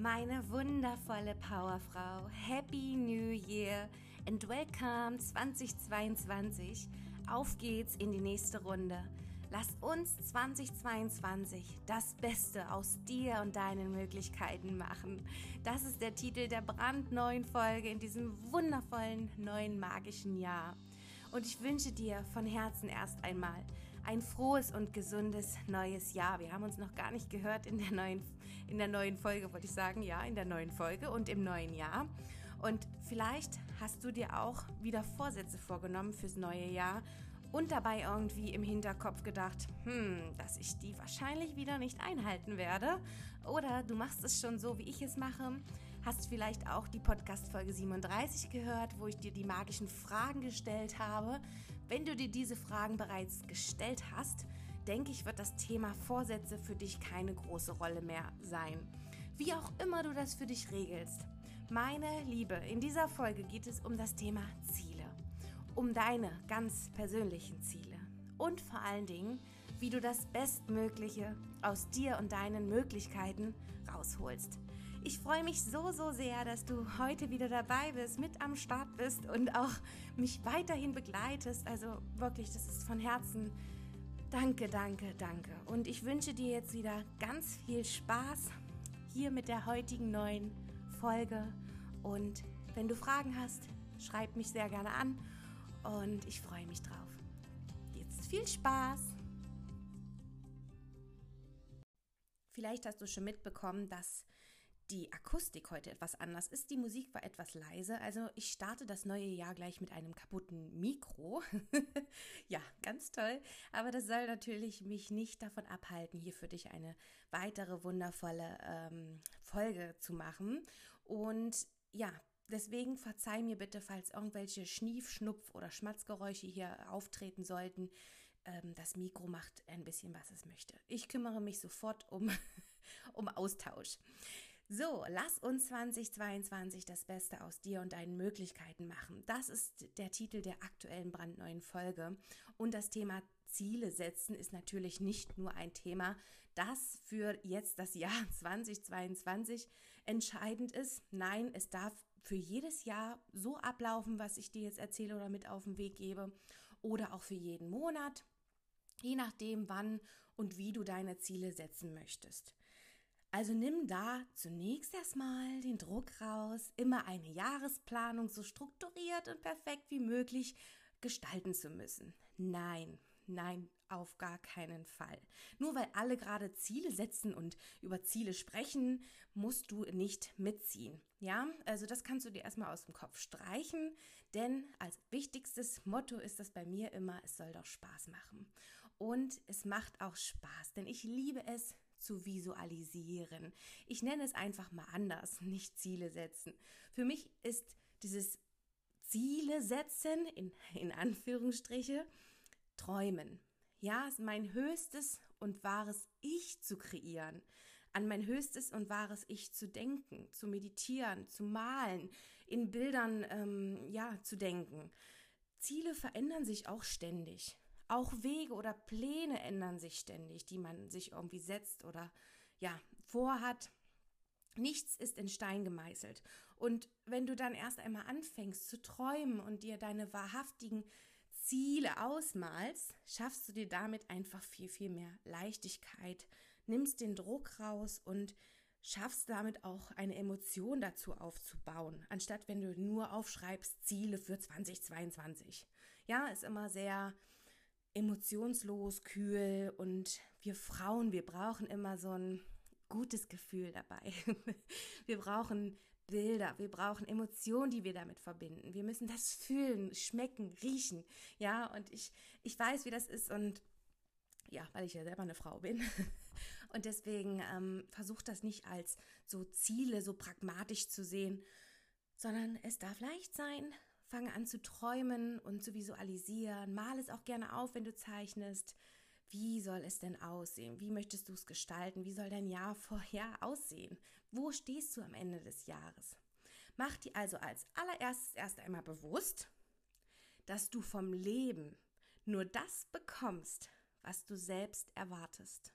Meine wundervolle Powerfrau, Happy New Year and welcome 2022. Auf geht's in die nächste Runde. Lass uns 2022 das Beste aus dir und deinen Möglichkeiten machen. Das ist der Titel der brandneuen Folge in diesem wundervollen neuen magischen Jahr. Und ich wünsche dir von Herzen erst einmal ein frohes und gesundes neues Jahr. Wir haben uns noch gar nicht gehört in der neuen, in der neuen Folge, wollte ich sagen, ja, in der neuen Folge und im neuen Jahr. Und vielleicht hast du dir auch wieder Vorsätze vorgenommen fürs neue Jahr und dabei irgendwie im Hinterkopf gedacht, hm, dass ich die wahrscheinlich wieder nicht einhalten werde. Oder du machst es schon so, wie ich es mache. Hast vielleicht auch die Podcast-Folge 37 gehört, wo ich dir die magischen Fragen gestellt habe. Wenn du dir diese Fragen bereits gestellt hast, denke ich, wird das Thema Vorsätze für dich keine große Rolle mehr sein. Wie auch immer du das für dich regelst. Meine Liebe, in dieser Folge geht es um das Thema Ziele um deine ganz persönlichen Ziele und vor allen Dingen, wie du das Bestmögliche aus dir und deinen Möglichkeiten rausholst. Ich freue mich so, so sehr, dass du heute wieder dabei bist, mit am Start bist und auch mich weiterhin begleitest. Also wirklich, das ist von Herzen. Danke, danke, danke. Und ich wünsche dir jetzt wieder ganz viel Spaß hier mit der heutigen neuen Folge. Und wenn du Fragen hast, schreib mich sehr gerne an und ich freue mich drauf. Jetzt viel Spaß! Vielleicht hast du schon mitbekommen, dass die Akustik heute etwas anders ist. Die Musik war etwas leise. Also ich starte das neue Jahr gleich mit einem kaputten Mikro. ja, ganz toll. Aber das soll natürlich mich nicht davon abhalten, hier für dich eine weitere wundervolle ähm, Folge zu machen. Und ja, Deswegen verzeih mir bitte, falls irgendwelche Schnief, Schnupf oder Schmatzgeräusche hier auftreten sollten. Ähm, das Mikro macht ein bisschen, was es möchte. Ich kümmere mich sofort um, um Austausch. So, lass uns 2022 das Beste aus dir und deinen Möglichkeiten machen. Das ist der Titel der aktuellen brandneuen Folge. Und das Thema Ziele setzen ist natürlich nicht nur ein Thema, das für jetzt das Jahr 2022 entscheidend ist. Nein, es darf für jedes Jahr so ablaufen, was ich dir jetzt erzähle oder mit auf den Weg gebe. Oder auch für jeden Monat, je nachdem, wann und wie du deine Ziele setzen möchtest. Also nimm da zunächst erstmal den Druck raus, immer eine Jahresplanung so strukturiert und perfekt wie möglich gestalten zu müssen. Nein, nein, auf gar keinen Fall. Nur weil alle gerade Ziele setzen und über Ziele sprechen, musst du nicht mitziehen. Ja, also das kannst du dir erstmal aus dem Kopf streichen, denn als wichtigstes Motto ist das bei mir immer, es soll doch Spaß machen. Und es macht auch Spaß, denn ich liebe es, zu visualisieren. Ich nenne es einfach mal anders, nicht Ziele setzen. Für mich ist dieses Ziele setzen, in, in Anführungsstriche, träumen. Ja, mein höchstes und wahres Ich zu kreieren, an mein höchstes und wahres Ich zu denken, zu meditieren, zu malen, in Bildern ähm, ja zu denken. Ziele verändern sich auch ständig. Auch Wege oder Pläne ändern sich ständig, die man sich irgendwie setzt oder ja, vorhat. Nichts ist in Stein gemeißelt. Und wenn du dann erst einmal anfängst zu träumen und dir deine wahrhaftigen Ziele ausmalst, schaffst du dir damit einfach viel, viel mehr Leichtigkeit, nimmst den Druck raus und schaffst damit auch eine Emotion dazu aufzubauen, anstatt wenn du nur aufschreibst Ziele für 2022. Ja, ist immer sehr emotionslos, kühl und wir Frauen, wir brauchen immer so ein gutes Gefühl dabei. Wir brauchen Bilder, wir brauchen Emotionen, die wir damit verbinden. Wir müssen das fühlen, schmecken, riechen. Ja, und ich, ich weiß, wie das ist und ja, weil ich ja selber eine Frau bin. Und deswegen ähm, versucht das nicht als so Ziele, so pragmatisch zu sehen, sondern es darf leicht sein, Fange an zu träumen und zu visualisieren. Mal es auch gerne auf, wenn du zeichnest. Wie soll es denn aussehen? Wie möchtest du es gestalten? Wie soll dein Jahr vorher aussehen? Wo stehst du am Ende des Jahres? Mach dir also als allererstes erst einmal bewusst, dass du vom Leben nur das bekommst, was du selbst erwartest.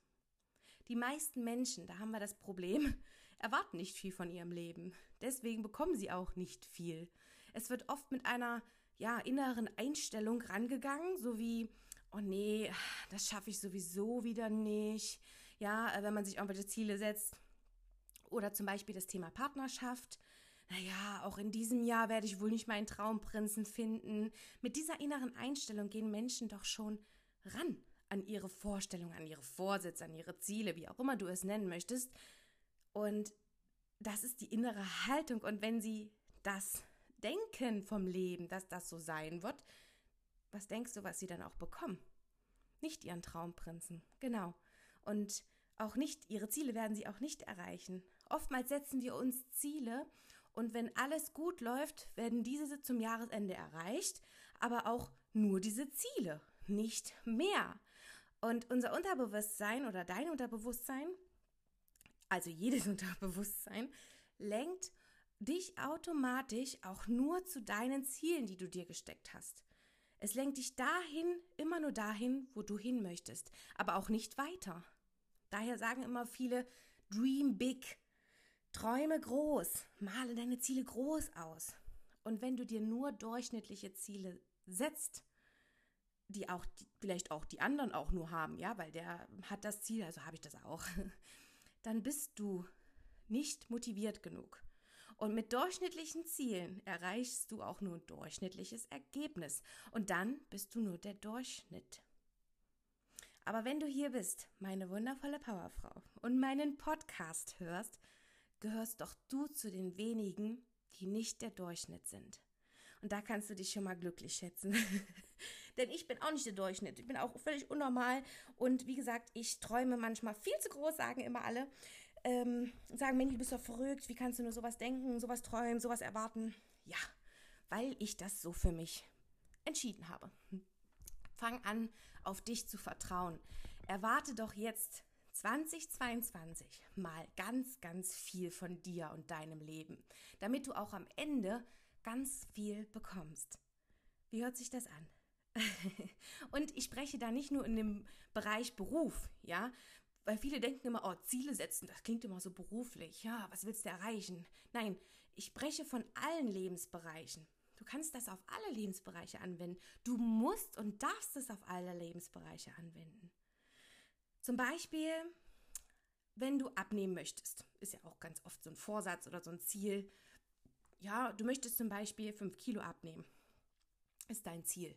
Die meisten Menschen, da haben wir das Problem, erwarten nicht viel von ihrem Leben. Deswegen bekommen sie auch nicht viel. Es wird oft mit einer ja, inneren Einstellung rangegangen, so wie, oh nee, das schaffe ich sowieso wieder nicht. Ja, wenn man sich irgendwelche Ziele setzt. Oder zum Beispiel das Thema Partnerschaft. Naja, auch in diesem Jahr werde ich wohl nicht meinen Traumprinzen finden. Mit dieser inneren Einstellung gehen Menschen doch schon ran an ihre Vorstellungen, an ihre Vorsätze, an ihre Ziele, wie auch immer du es nennen möchtest. Und das ist die innere Haltung. Und wenn sie das denken vom Leben, dass das so sein wird, was denkst du, was sie dann auch bekommen? Nicht ihren Traumprinzen, genau. Und auch nicht, ihre Ziele werden sie auch nicht erreichen. Oftmals setzen wir uns Ziele und wenn alles gut läuft, werden diese zum Jahresende erreicht, aber auch nur diese Ziele, nicht mehr. Und unser Unterbewusstsein oder dein Unterbewusstsein, also jedes Unterbewusstsein, lenkt dich automatisch auch nur zu deinen Zielen, die du dir gesteckt hast. Es lenkt dich dahin, immer nur dahin, wo du hin möchtest, aber auch nicht weiter. Daher sagen immer viele, dream big, träume groß, male deine Ziele groß aus. Und wenn du dir nur durchschnittliche Ziele setzt, die auch die, vielleicht auch die anderen auch nur haben, ja, weil der hat das Ziel, also habe ich das auch, dann bist du nicht motiviert genug. Und mit durchschnittlichen Zielen erreichst du auch nur ein durchschnittliches Ergebnis. Und dann bist du nur der Durchschnitt. Aber wenn du hier bist, meine wundervolle Powerfrau, und meinen Podcast hörst, gehörst doch du zu den wenigen, die nicht der Durchschnitt sind. Und da kannst du dich schon mal glücklich schätzen. Denn ich bin auch nicht der Durchschnitt. Ich bin auch völlig unnormal. Und wie gesagt, ich träume manchmal viel zu groß, sagen immer alle. Ähm, sagen, Mensch, du bist doch verrückt. Wie kannst du nur sowas denken, sowas träumen, sowas erwarten? Ja, weil ich das so für mich entschieden habe. Fang an, auf dich zu vertrauen. Erwarte doch jetzt 2022 mal ganz, ganz viel von dir und deinem Leben, damit du auch am Ende ganz viel bekommst. Wie hört sich das an? und ich spreche da nicht nur in dem Bereich Beruf, ja, weil viele denken immer, oh, Ziele setzen, das klingt immer so beruflich, ja, was willst du erreichen? Nein, ich spreche von allen Lebensbereichen. Du kannst das auf alle Lebensbereiche anwenden. Du musst und darfst es auf alle Lebensbereiche anwenden. Zum Beispiel, wenn du abnehmen möchtest, ist ja auch ganz oft so ein Vorsatz oder so ein Ziel. Ja, du möchtest zum Beispiel 5 Kilo abnehmen. Ist dein Ziel.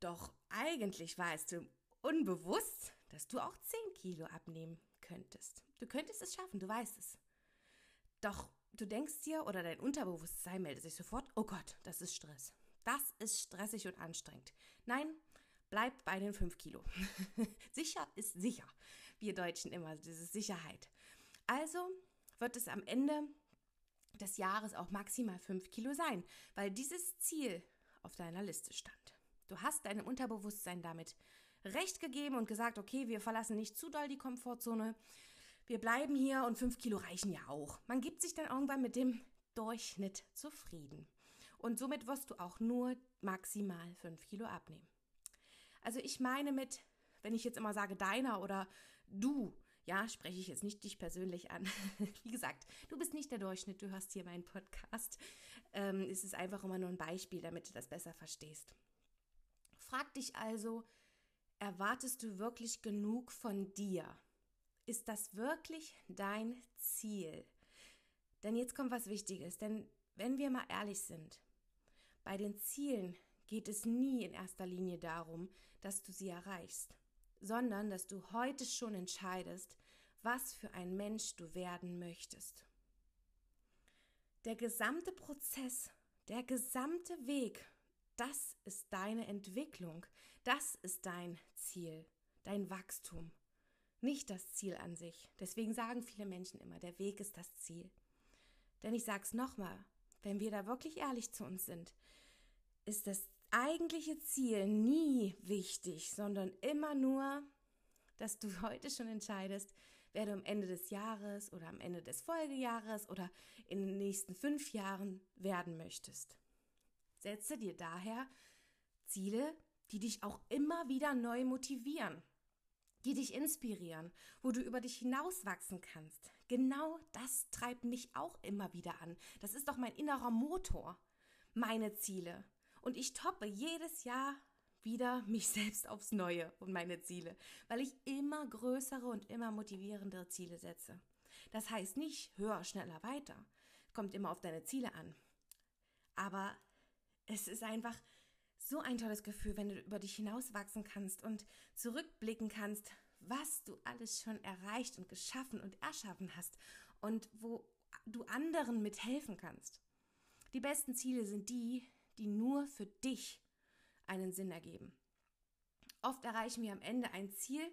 Doch eigentlich weißt du unbewusst, dass du auch 10 Kilo abnehmen könntest. Du könntest es schaffen, du weißt es. Doch du denkst dir oder dein Unterbewusstsein meldet sich sofort, oh Gott, das ist Stress. Das ist stressig und anstrengend. Nein, bleib bei den 5 Kilo. sicher ist sicher. Wir Deutschen immer, diese Sicherheit. Also wird es am Ende des Jahres auch maximal 5 Kilo sein, weil dieses Ziel auf deiner Liste stand. Du hast deinem Unterbewusstsein damit recht gegeben und gesagt, okay, wir verlassen nicht zu doll die Komfortzone. Wir bleiben hier und fünf Kilo reichen ja auch. Man gibt sich dann irgendwann mit dem Durchschnitt zufrieden. Und somit wirst du auch nur maximal fünf Kilo abnehmen. Also ich meine mit, wenn ich jetzt immer sage deiner oder du, ja, spreche ich jetzt nicht dich persönlich an. Wie gesagt, du bist nicht der Durchschnitt, du hörst hier meinen Podcast. Ähm, es ist einfach immer nur ein Beispiel, damit du das besser verstehst. Frag dich also, erwartest du wirklich genug von dir? Ist das wirklich dein Ziel? Denn jetzt kommt was Wichtiges, denn wenn wir mal ehrlich sind, bei den Zielen geht es nie in erster Linie darum, dass du sie erreichst, sondern dass du heute schon entscheidest, was für ein Mensch du werden möchtest. Der gesamte Prozess, der gesamte Weg das ist deine Entwicklung. Das ist dein Ziel, dein Wachstum. Nicht das Ziel an sich. Deswegen sagen viele Menschen immer, der Weg ist das Ziel. Denn ich sag's nochmal, wenn wir da wirklich ehrlich zu uns sind, ist das eigentliche Ziel nie wichtig, sondern immer nur, dass du heute schon entscheidest, wer du am Ende des Jahres oder am Ende des Folgejahres oder in den nächsten fünf Jahren werden möchtest. Setze dir daher Ziele, die dich auch immer wieder neu motivieren, die dich inspirieren, wo du über dich hinauswachsen kannst, Genau das treibt mich auch immer wieder an. Das ist doch mein innerer Motor. Meine Ziele. Und ich toppe jedes Jahr wieder mich selbst aufs Neue und meine Ziele, weil ich immer größere und immer motivierendere Ziele setze. Das heißt nicht höher, schneller, weiter. Kommt immer auf deine Ziele an. Aber es ist einfach so ein tolles Gefühl, wenn du über dich hinauswachsen kannst und zurückblicken kannst, was du alles schon erreicht und geschaffen und erschaffen hast und wo du anderen mithelfen kannst. Die besten Ziele sind die, die nur für dich einen Sinn ergeben. Oft erreichen wir am Ende ein Ziel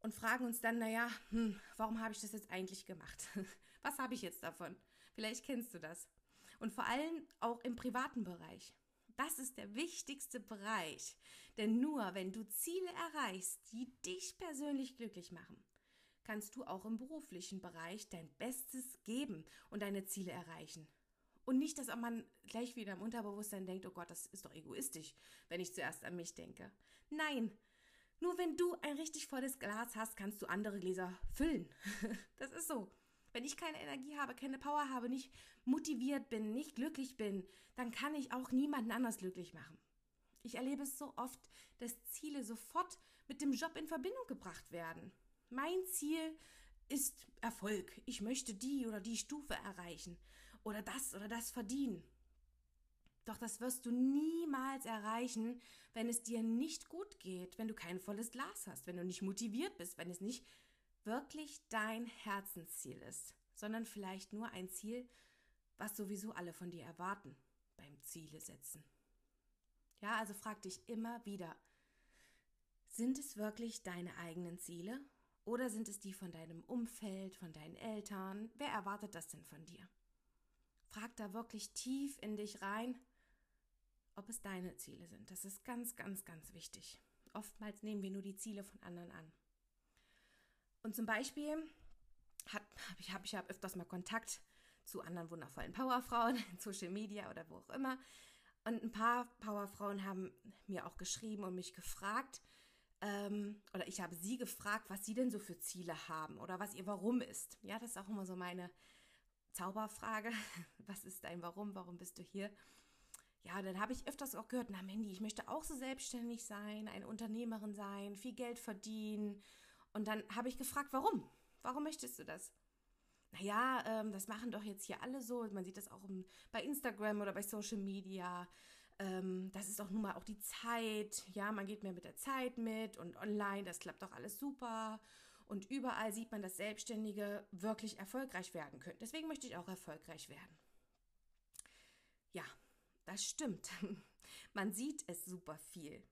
und fragen uns dann, naja, hm, warum habe ich das jetzt eigentlich gemacht? Was habe ich jetzt davon? Vielleicht kennst du das. Und vor allem auch im privaten Bereich. Das ist der wichtigste Bereich. Denn nur wenn du Ziele erreichst, die dich persönlich glücklich machen, kannst du auch im beruflichen Bereich dein Bestes geben und deine Ziele erreichen. Und nicht, dass man gleich wieder im Unterbewusstsein denkt, oh Gott, das ist doch egoistisch, wenn ich zuerst an mich denke. Nein, nur wenn du ein richtig volles Glas hast, kannst du andere Gläser füllen. das ist so. Wenn ich keine Energie habe, keine Power habe, nicht motiviert bin, nicht glücklich bin, dann kann ich auch niemanden anders glücklich machen. Ich erlebe es so oft, dass Ziele sofort mit dem Job in Verbindung gebracht werden. Mein Ziel ist Erfolg. Ich möchte die oder die Stufe erreichen oder das oder das verdienen. Doch das wirst du niemals erreichen, wenn es dir nicht gut geht, wenn du kein volles Glas hast, wenn du nicht motiviert bist, wenn es nicht wirklich dein Herzensziel ist, sondern vielleicht nur ein Ziel, was sowieso alle von dir erwarten beim Ziele setzen. Ja, also frag dich immer wieder, sind es wirklich deine eigenen Ziele oder sind es die von deinem Umfeld, von deinen Eltern? Wer erwartet das denn von dir? Frag da wirklich tief in dich rein, ob es deine Ziele sind. Das ist ganz, ganz, ganz wichtig. Oftmals nehmen wir nur die Ziele von anderen an. Und zum Beispiel habe ich, hab ich hab öfters mal Kontakt zu anderen wundervollen Powerfrauen in Social Media oder wo auch immer. Und ein paar Powerfrauen haben mir auch geschrieben und mich gefragt, ähm, oder ich habe sie gefragt, was sie denn so für Ziele haben oder was ihr Warum ist. Ja, das ist auch immer so meine Zauberfrage. Was ist dein Warum? Warum bist du hier? Ja, dann habe ich öfters auch gehört, na Mandy, ich möchte auch so selbstständig sein, eine Unternehmerin sein, viel Geld verdienen und dann habe ich gefragt, warum? Warum möchtest du das? Naja, ähm, das machen doch jetzt hier alle so. Man sieht das auch im, bei Instagram oder bei Social Media. Ähm, das ist doch nun mal auch die Zeit. Ja, man geht mehr mit der Zeit mit und online, das klappt doch alles super. Und überall sieht man, dass Selbstständige wirklich erfolgreich werden können. Deswegen möchte ich auch erfolgreich werden. Ja, das stimmt. Man sieht es super viel.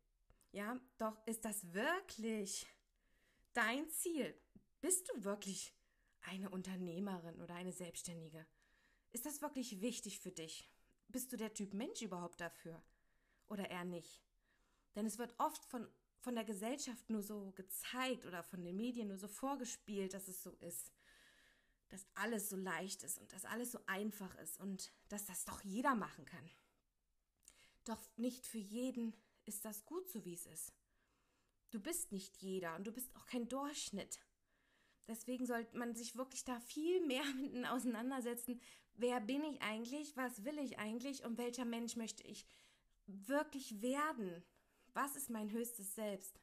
Ja, doch ist das wirklich dein Ziel? Bist du wirklich eine Unternehmerin oder eine Selbstständige? Ist das wirklich wichtig für dich? Bist du der Typ Mensch überhaupt dafür? Oder eher nicht? Denn es wird oft von, von der Gesellschaft nur so gezeigt oder von den Medien nur so vorgespielt, dass es so ist. Dass alles so leicht ist und dass alles so einfach ist und dass das doch jeder machen kann. Doch nicht für jeden ist das gut so, wie es ist. Du bist nicht jeder und du bist auch kein Durchschnitt. Deswegen sollte man sich wirklich da viel mehr mit auseinandersetzen. Wer bin ich eigentlich? Was will ich eigentlich? Und welcher Mensch möchte ich wirklich werden? Was ist mein höchstes Selbst?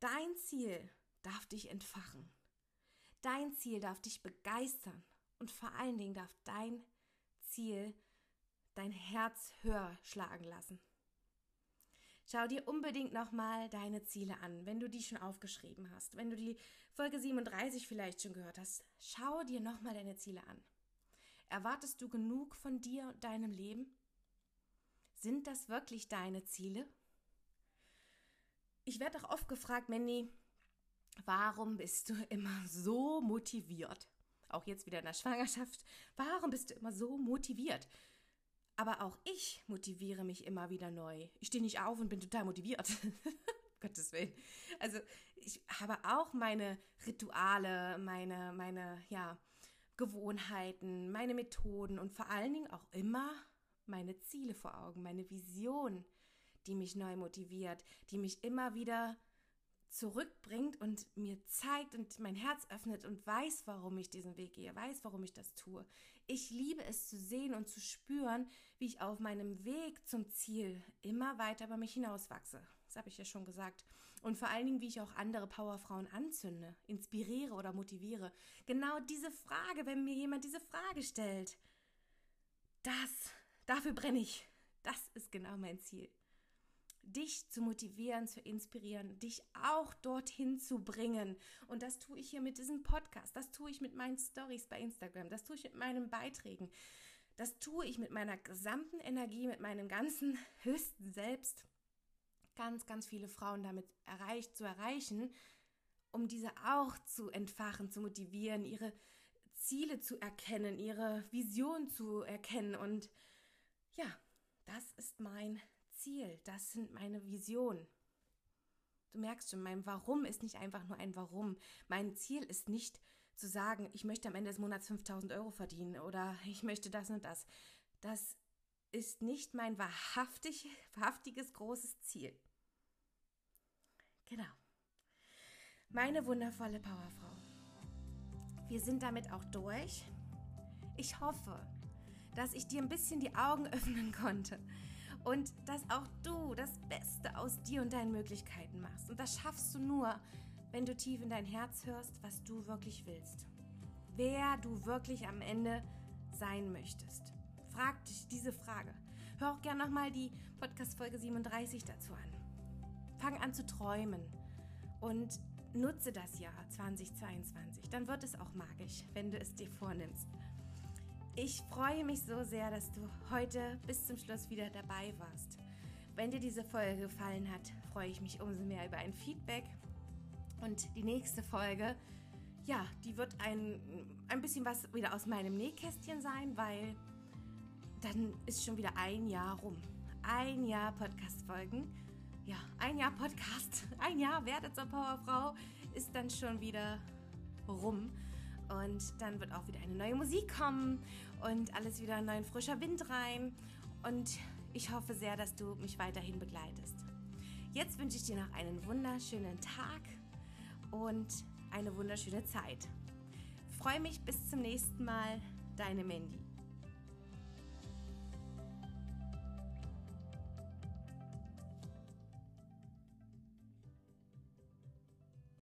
Dein Ziel darf dich entfachen. Dein Ziel darf dich begeistern. Und vor allen Dingen darf dein Ziel dein Herz höher schlagen lassen. Schau dir unbedingt nochmal deine Ziele an, wenn du die schon aufgeschrieben hast. Wenn du die Folge 37 vielleicht schon gehört hast, schau dir nochmal deine Ziele an. Erwartest du genug von dir und deinem Leben? Sind das wirklich deine Ziele? Ich werde auch oft gefragt, Mandy, warum bist du immer so motiviert? Auch jetzt wieder in der Schwangerschaft. Warum bist du immer so motiviert? Aber auch ich motiviere mich immer wieder neu. Ich stehe nicht auf und bin total motiviert. Gottes Willen. Also ich habe auch meine Rituale, meine, meine, ja, Gewohnheiten, meine Methoden und vor allen Dingen auch immer meine Ziele vor Augen, meine Vision, die mich neu motiviert, die mich immer wieder zurückbringt und mir zeigt und mein Herz öffnet und weiß, warum ich diesen Weg gehe, weiß, warum ich das tue. Ich liebe es zu sehen und zu spüren, wie ich auf meinem Weg zum Ziel immer weiter über mich hinauswachse. Das habe ich ja schon gesagt. Und vor allen Dingen, wie ich auch andere Powerfrauen anzünde, inspiriere oder motiviere. Genau diese Frage, wenn mir jemand diese Frage stellt, das, dafür brenne ich. Das ist genau mein Ziel dich zu motivieren, zu inspirieren, dich auch dorthin zu bringen. Und das tue ich hier mit diesem Podcast, das tue ich mit meinen Stories bei Instagram, das tue ich mit meinen Beiträgen, das tue ich mit meiner gesamten Energie, mit meinem ganzen höchsten Selbst, ganz, ganz viele Frauen damit erreicht, zu erreichen, um diese auch zu entfachen, zu motivieren, ihre Ziele zu erkennen, ihre Vision zu erkennen. Und ja, das ist mein Ziel, das sind meine Visionen. Du merkst schon, mein Warum ist nicht einfach nur ein Warum. Mein Ziel ist nicht zu sagen, ich möchte am Ende des Monats 5000 Euro verdienen oder ich möchte das und das. Das ist nicht mein wahrhaftig, wahrhaftiges großes Ziel. Genau. Meine wundervolle Powerfrau. Wir sind damit auch durch. Ich hoffe, dass ich dir ein bisschen die Augen öffnen konnte und dass auch du das Beste aus dir und deinen Möglichkeiten machst. Und das schaffst du nur, wenn du tief in dein Herz hörst, was du wirklich willst. Wer du wirklich am Ende sein möchtest. Frag dich diese Frage. Hör auch gerne nochmal die Podcast-Folge 37 dazu an. Fang an zu träumen und nutze das Jahr 2022. Dann wird es auch magisch, wenn du es dir vornimmst. Ich freue mich so sehr, dass du heute bis zum Schluss wieder dabei warst. Wenn dir diese Folge gefallen hat, freue ich mich umso mehr über ein Feedback. Und die nächste Folge, ja, die wird ein, ein bisschen was wieder aus meinem Nähkästchen sein, weil dann ist schon wieder ein Jahr rum. Ein Jahr Podcast-Folgen. Ja, ein Jahr Podcast, ein Jahr Werde zur Powerfrau ist dann schon wieder rum. Und dann wird auch wieder eine neue Musik kommen und alles wieder ein neuer frischer Wind rein. Und ich hoffe sehr, dass du mich weiterhin begleitest. Jetzt wünsche ich dir noch einen wunderschönen Tag und eine wunderschöne Zeit. Freue mich bis zum nächsten Mal, deine Mandy.